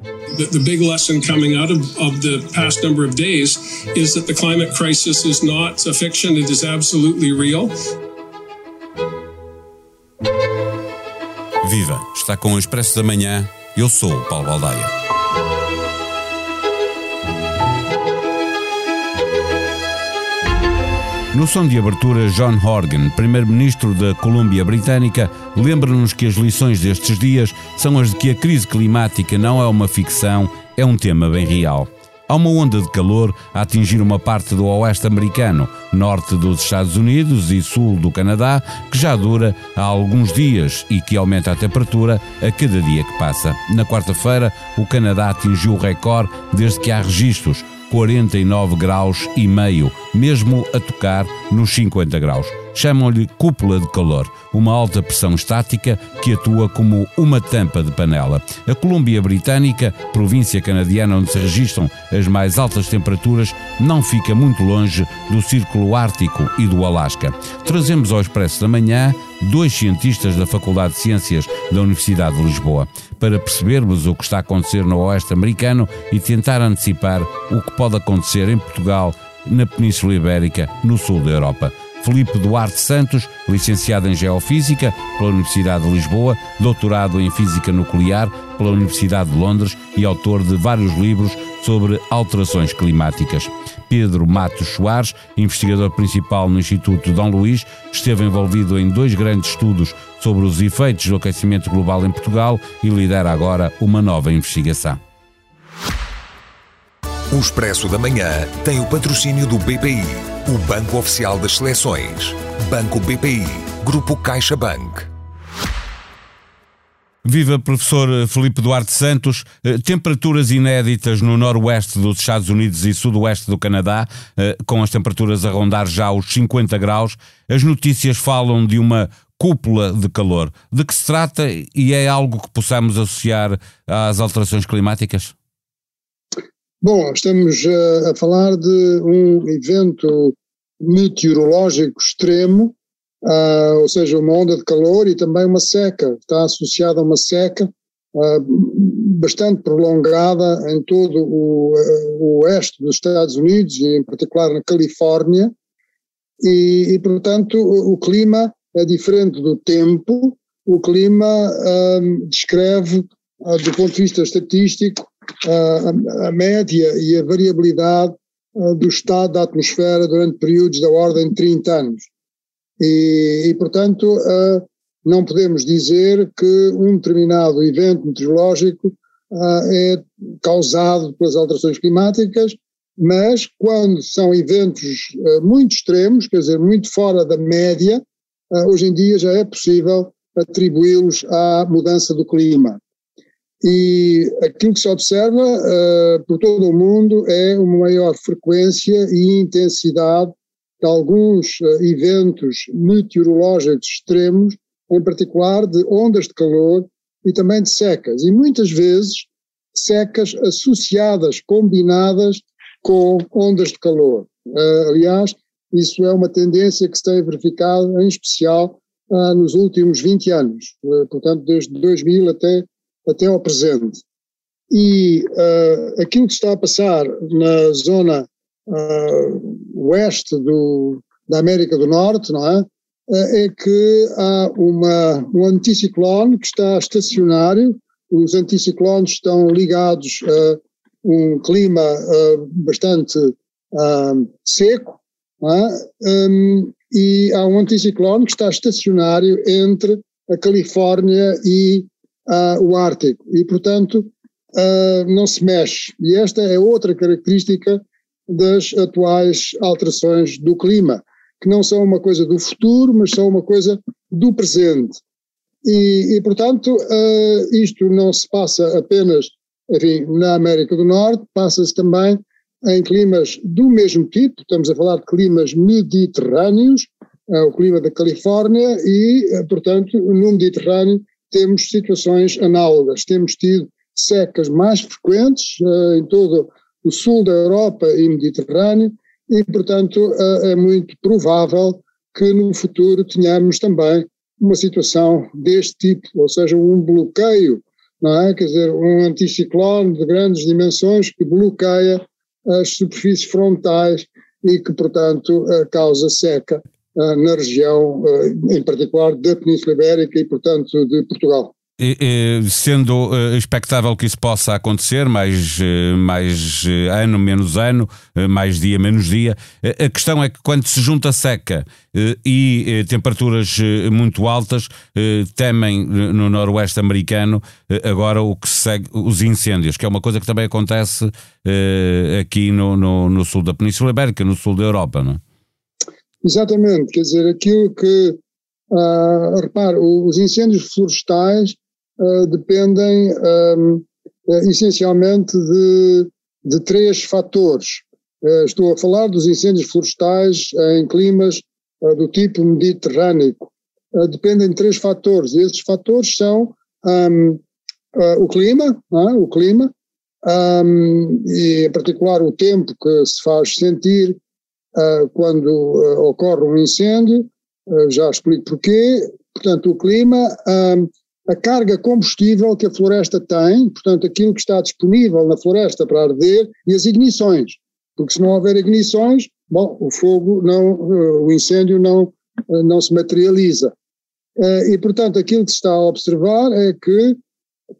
The, the, big lesson coming out of, of the past number of days is that the climate crisis is not a fiction, it is absolutely real. Viva! Está com o Expresso da Manhã. Eu sou Paulo Baldaia. No som de abertura, John Horgan, primeiro-ministro da Colômbia Britânica, lembra-nos que as lições destes dias são as de que a crise climática não é uma ficção, é um tema bem real. Há uma onda de calor a atingir uma parte do oeste americano, norte dos Estados Unidos e sul do Canadá, que já dura há alguns dias e que aumenta a temperatura a cada dia que passa. Na quarta-feira, o Canadá atingiu o recorde desde que há registros 49 graus e meio, mesmo a tocar nos 50 graus. Chamam-lhe cúpula de calor, uma alta pressão estática que atua como uma tampa de panela. A Colômbia Britânica, província canadiana onde se registram as mais altas temperaturas, não fica muito longe do Círculo Ártico e do Alasca. Trazemos ao Expresso da Manhã dois cientistas da Faculdade de Ciências da Universidade de Lisboa, para percebermos o que está a acontecer no Oeste americano e tentar antecipar o que pode acontecer em Portugal, na Península Ibérica, no sul da Europa. Felipe Duarte Santos, licenciado em Geofísica pela Universidade de Lisboa, doutorado em Física Nuclear pela Universidade de Londres e autor de vários livros sobre alterações climáticas. Pedro Matos Soares, investigador principal no Instituto Dom Luís, esteve envolvido em dois grandes estudos sobre os efeitos do aquecimento global em Portugal e lidera agora uma nova investigação. O Expresso da Manhã tem o patrocínio do BPI, o Banco Oficial das Seleções. Banco BPI, Grupo CaixaBank. Viva professor Felipe Duarte Santos. Eh, temperaturas inéditas no noroeste dos Estados Unidos e sudoeste do Canadá, eh, com as temperaturas a rondar já os 50 graus. As notícias falam de uma cúpula de calor. De que se trata e é algo que possamos associar às alterações climáticas? Bom, estamos uh, a falar de um evento meteorológico extremo, uh, ou seja, uma onda de calor e também uma seca. Está associada a uma seca uh, bastante prolongada em todo o, o, oeste dos Estados Unidos e em particular na Califórnia. E, e portanto, o, o, clima é diferente do tempo. O clima descreve, do ponto de vista estatístico, a, a média e a variabilidade do estado da atmosfera durante períodos da ordem de 30 anos. E, e portanto, não podemos dizer que um determinado evento meteorológico é causado pelas alterações climáticas, mas quando são eventos muito extremos, quer dizer, muito fora da média, hoje em dia já é possível atribuí-los à mudança do clima. E aquilo que se observa uh, por todo o mundo é uma maior frequência e intensidade de alguns uh, eventos meteorológicos extremos, em particular de ondas de calor e também de secas. E muitas vezes secas associadas, combinadas com ondas de calor. Uh, aliás, isso é uma tendência que se tem verificado, em especial, nos últimos 20 anos, portanto, desde 2000 até até ao presente. E uh, aquilo que está a passar na zona uh, oeste do, da América do Norte, não é? Uh, é que há uma, um anticiclone que está estacionário, os anticiclones estão ligados a um clima bastante seco, é? um, e há um anticiclone que está estacionário entre a Califórnia e uh, o Ártico e, portanto, uh, não se mexe. E esta é outra característica das atuais alterações do clima, que não são uma coisa do futuro, mas são uma coisa do presente. E, e portanto, uh, isto não se passa apenas enfim, na América do Norte, passa-se também em climas do mesmo tipo, estamos a falar de climas mediterrâneos, o clima da Califórnia, e, portanto, no Mediterrâneo temos situações análogas. Temos tido secas mais frequentes uh, em todo o sul da Europa e Mediterrâneo e, portanto, uh, é muito provável que no futuro tenhamos também uma situação deste tipo, ou seja, um bloqueio não é? Quer dizer, um anticiclone de grandes dimensões que bloqueia as superfícies frontais e que, portanto, causa seca na região, em particular da Península Ibérica e, portanto, de Portugal sendo uh, expectável que isso possa acontecer, mais, mais ano, menos ano, mais dia, menos dia, a questão é que quando se junta seca e temperaturas muito altas, temem no noroeste americano agora o que segue, os incêndios, que é uma coisa que também acontece aqui no, no, no, sul da Península Ibérica, no sul da Europa, não é? Exatamente, quer dizer, aquilo que, uh, repare, os incêndios florestais uh, dependem um, uh, essencialmente de, de três fatores. Uh, estou a falar dos incêndios florestais em climas do tipo mediterrâneo. dependem de três fatores, e esses fatores são o clima, é? o clima, e em particular o tempo que se faz sentir quando ocorre um incêndio, já explico porquê, portanto o clima, a carga combustível que a floresta tem, portanto, aquilo que está disponível na floresta para arder e as ignições. Porque se não houver ignições, bom, o fogo não, o incêndio não, não se materializa. E, portanto, aquilo que se está a observar é que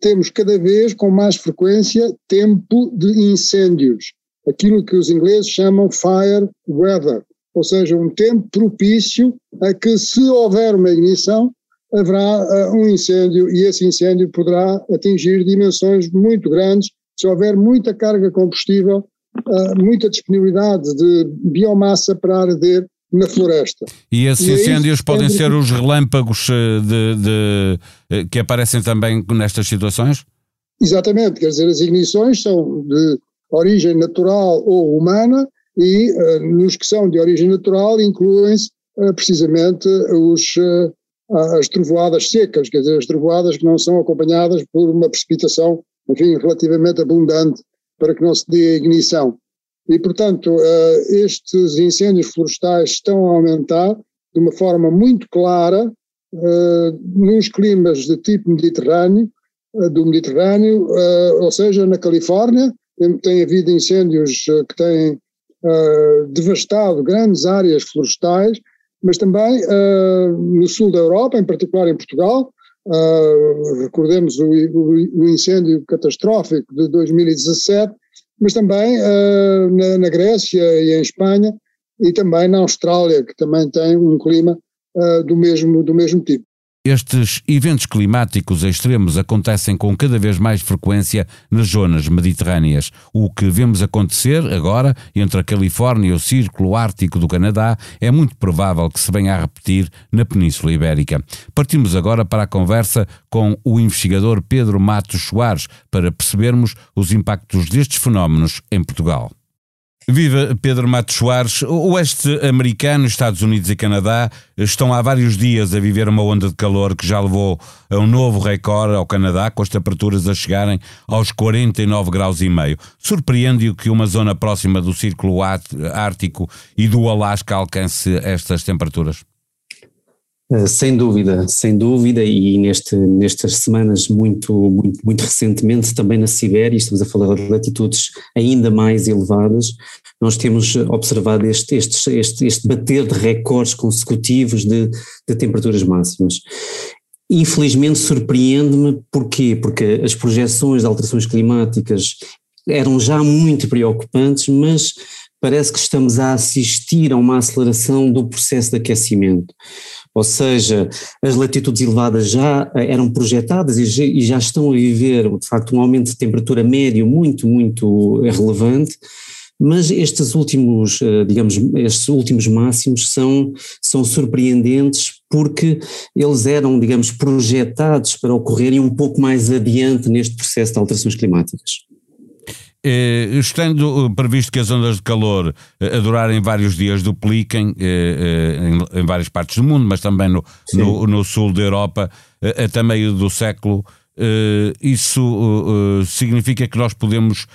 temos cada vez com mais frequência tempo de incêndios, aquilo que os ingleses chamam fire weather, ou seja, um tempo propício a que, se houver uma ignição, haverá uh, um incêndio e esse incêndio poderá atingir dimensões muito grandes se houver muita carga combustível, uh, muita disponibilidade de biomassa para arder na floresta. E esses e incêndios podem ser os relâmpagos eh, de, de, que aparecem também nestas situações? Exatamente, quer dizer, as ignições são de origem natural ou humana e uh, nos que são de origem natural incluem-se uh, precisamente os, uh, as trovoadas secas, quer dizer, as trovoadas que não são acompanhadas por uma precipitação, enfim, relativamente abundante para que não se dê ignição. E, portanto, estes incêndios florestais estão a aumentar de uma forma muito clara nos climas de tipo mediterrâneo, do Mediterrâneo, ou seja, na Califórnia, tem, havido incêndios que têm devastado grandes áreas florestais, mas também uh, no sul da Europa, em particular em Portugal. Uh, recordemos o, o, o, incêndio catastrófico de 2017, mas também uh, na, na, Grécia e em Espanha, e também na Austrália, que também tem um clima do, mesmo, do mesmo tipo. Estes eventos climáticos extremos acontecem com cada vez mais frequência nas zonas mediterrâneas. O que vemos acontecer agora entre a Califórnia e o Círculo Ártico do Canadá é muito provável que se venha a repetir na Península Ibérica. Partimos agora para a conversa com o investigador Pedro Matos Soares para percebermos os impactos destes fenómenos em Portugal. Viva Pedro Matos Soares. Oeste americano, Estados Unidos e Canadá estão há vários dias a viver uma onda de calor que já levou a um novo recorde ao Canadá, com as temperaturas a chegarem aos 49 graus e meio. Surpreende-o que uma zona próxima do Círculo Ártico e do Alasca alcance estas temperaturas? Eh, sem dúvida, sem dúvida, e neste, nestas semanas muito, muito, muito recentemente, também na Sibéria, estamos a falar de latitudes ainda mais elevadas, nós temos observado este, este, este, este bater de recordes consecutivos de, de temperaturas máximas. Infelizmente surpreende-me, porquê? Porque as projeções de alterações climáticas eram já muito preocupantes, mas parece que estamos a assistir a uma aceleração do processo de aquecimento. Ou seja, as latitudes elevadas já eh, eram projetadas e já estão a viver, de facto, um aumento de temperatura médio muito, muito relevante, mas estes últimos, eh, digamos, estes últimos máximos são, são surpreendentes porque eles eram, digamos, projetados para ocorrerem um pouco mais adiante neste processo de alterações climáticas. Eh, estando eh, previsto que as ondas de calor eh, a durarem vários dias dupliquem em, várias partes do mundo, mas também no, no, no, sul da Europa, até meio do século, isso significa que nós podemos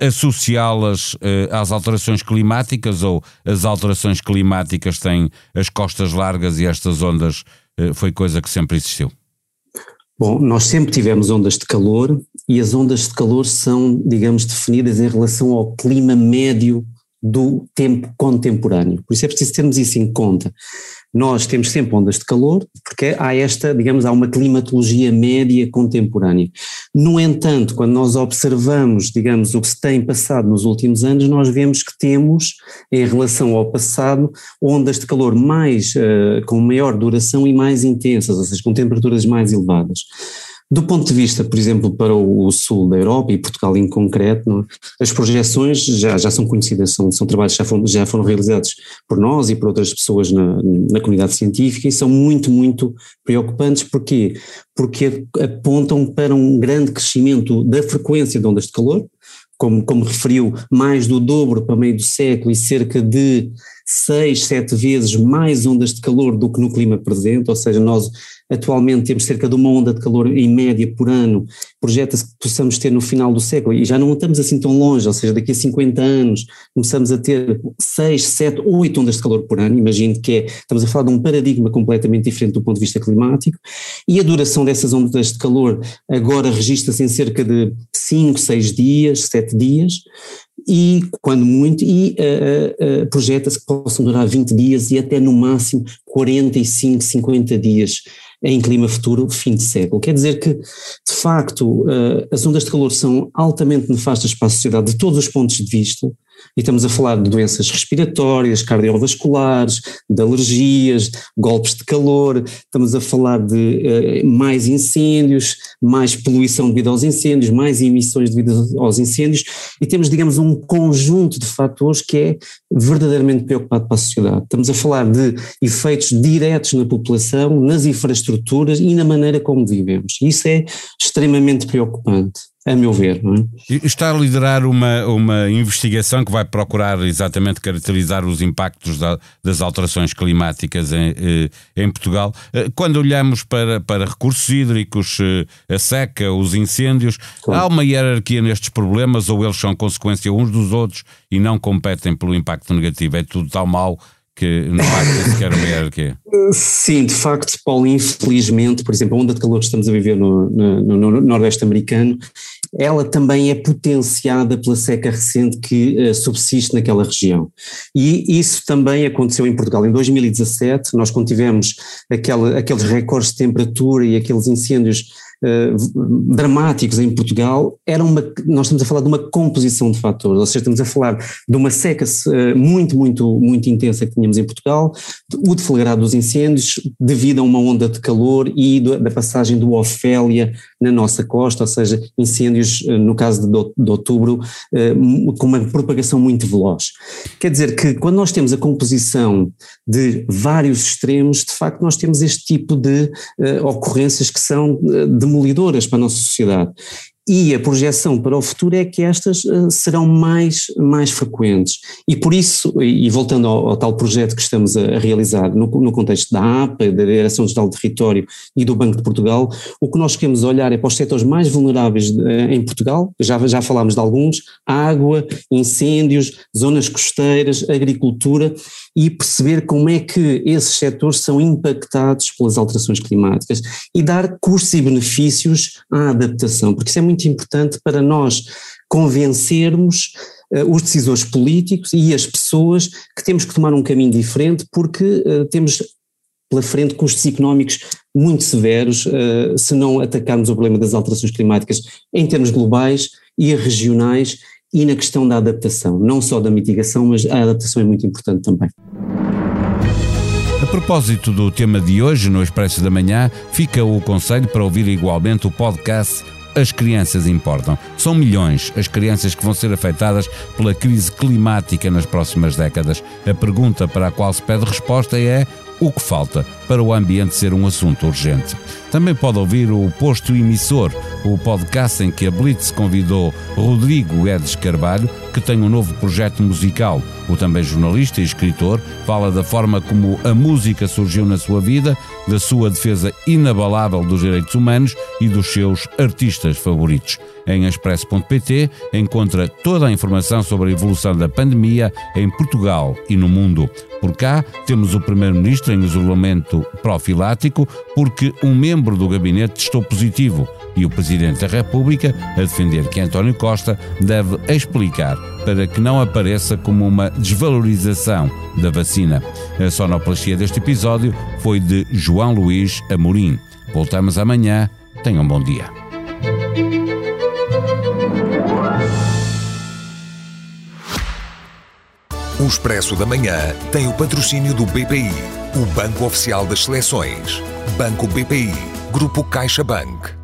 associá-las às alterações climáticas ou as alterações climáticas têm as costas largas e estas ondas foi coisa que sempre existiu? Bom, nós sempre tivemos ondas de calor e as ondas de calor são, digamos, definidas em relação ao clima médio do tempo contemporâneo. Por isso é preciso termos isso em conta. Nós temos sempre ondas de calor, porque há esta, digamos, há uma climatologia média contemporânea. No entanto, quando nós observamos, digamos, o que se tem passado nos últimos anos, nós vemos que temos, em relação ao passado, ondas de calor mais, uh, com maior duração e mais intensas, ou seja, com temperaturas mais elevadas. Do ponto de vista, por exemplo, para o sul da Europa e Portugal em concreto, é? as projeções já, já são conhecidas, são, são trabalhos que já foram, já foram realizados por nós e por outras pessoas na, na comunidade científica e são muito, muito preocupantes. Porquê? Porque apontam para um grande crescimento da frequência de ondas de calor, como, como referiu, mais do dobro para meio do século e cerca de seis, sete vezes mais ondas de calor do que no clima presente, ou seja, nós Atualmente temos cerca de uma onda de calor em média por ano, projeta-se que possamos ter no final do século, e já não estamos assim tão longe, ou seja, daqui a 50 anos começamos a ter 6, 7, 8 ondas de calor por ano, imagino que é, estamos a falar de um paradigma completamente diferente do ponto de vista climático, e a duração dessas ondas de calor agora registra-se em cerca de 5, 6 dias, 7 dias, e quando muito, e uh, uh, projeta-se que possam durar 20 dias e até no máximo 45, 50 dias em clima futuro, fim de século. Quer dizer que, de facto, uh, as ondas de calor são altamente nefastas para a sociedade de todos os pontos de vista, e estamos a falar de doenças respiratórias, cardiovasculares, de alergias, golpes de calor, estamos a falar de uh, mais incêndios, mais poluição devido aos incêndios, mais emissões devido aos incêndios, e temos, digamos, um conjunto de fatores que é verdadeiramente preocupado para a sociedade. Estamos a falar de efeitos diretos na população, nas infraestruturas e na maneira como vivemos. Isso é extremamente preocupante a meu ver. Não é? Está a liderar uma, uma investigação que vai procurar exatamente caracterizar os impactos da, das alterações climáticas em, eh, em, Portugal. Eh, quando olhamos para, para recursos hídricos, eh, a seca, os incêndios, claro. há uma hierarquia nestes problemas ou eles são consequência uns dos outros e não competem pelo impacto negativo? É tudo tão mau que não há sequer uma hierarquia. Sim, de facto, Paulo, infelizmente, por exemplo, a onda de calor que estamos a viver no, no, no Nordeste americano, ela também é potenciada pela seca recente que uh, subsiste naquela região. E isso também aconteceu em Portugal. Em 2017, nós quando tivemos aquela, aqueles recordes de temperatura e aqueles incêndios uh, dramáticos em Portugal, era uma, nós estamos a falar de uma composição de fatores, ou seja, estamos a falar de uma seca uh, muito, muito, muito intensa que tínhamos em Portugal, o deflagrado dos incêndios devido a uma onda de calor e do, da passagem do Ofélia na nossa costa, ou seja, incêndios, uh, no caso de, de outubro, com uma propagação muito veloz. Quer dizer que quando nós temos a composição de vários extremos, de facto nós temos este tipo de ocorrências que são de demolidoras para a nossa sociedade. E a projeção para o futuro é que estas uh, serão mais, mais frequentes. E por isso, e, voltando ao, ao, tal projeto que estamos a, realizar no, no, contexto da APA, da Direção-Geral do Território e do Banco de Portugal, o que nós queremos olhar é para os setores mais vulneráveis de, em Portugal, já, já falámos de alguns, água, incêndios, zonas costeiras, agricultura, e perceber como é que esses setores são impactados pelas alterações climáticas. E dar custos e benefícios à adaptação, porque isso é muito importante para nós convencermos uh, os decisores políticos e as pessoas que temos que tomar um caminho diferente porque uh, temos pela frente custos económicos muito severos uh, se não atacarmos o problema das alterações climáticas em termos globais e regionais e na questão da adaptação, não só da mitigação, mas a adaptação é muito importante também. A propósito do tema de hoje, no Expresso da Manhã, fica o conselho para ouvir igualmente o podcast As Crianças Importam. São milhões as crianças que vão ser afetadas pela crise climática nas próximas décadas. A pergunta para a qual se pede resposta é: o que falta para o ambiente ser um assunto urgente? Também pode ouvir o Posto Emissor, o podcast em que a Blitz convidou Rodrigo Guedes Carvalho, que tem um novo projeto musical. O também jornalista e escritor fala da forma como a música surgiu na sua vida, da sua defesa inabalável dos direitos humanos e dos seus artistas favoritos. Em expresso.pt encontra toda a informação sobre a evolução da pandemia em Portugal e no mundo. Por cá temos o Primeiro-Ministro em isolamento profilático porque um membro do gabinete testou positivo e o Presidente da República a defender que António Costa deve explicar para que não apareça como uma desvalorização da vacina. A sonoplastia deste episódio foi de João Luís Amorim. Voltamos amanhã. Tenham um bom dia. O Expresso da Manhã tem o patrocínio do BPI, o Banco Oficial das Seleções. Banco BPI, Grupo CaixaBank.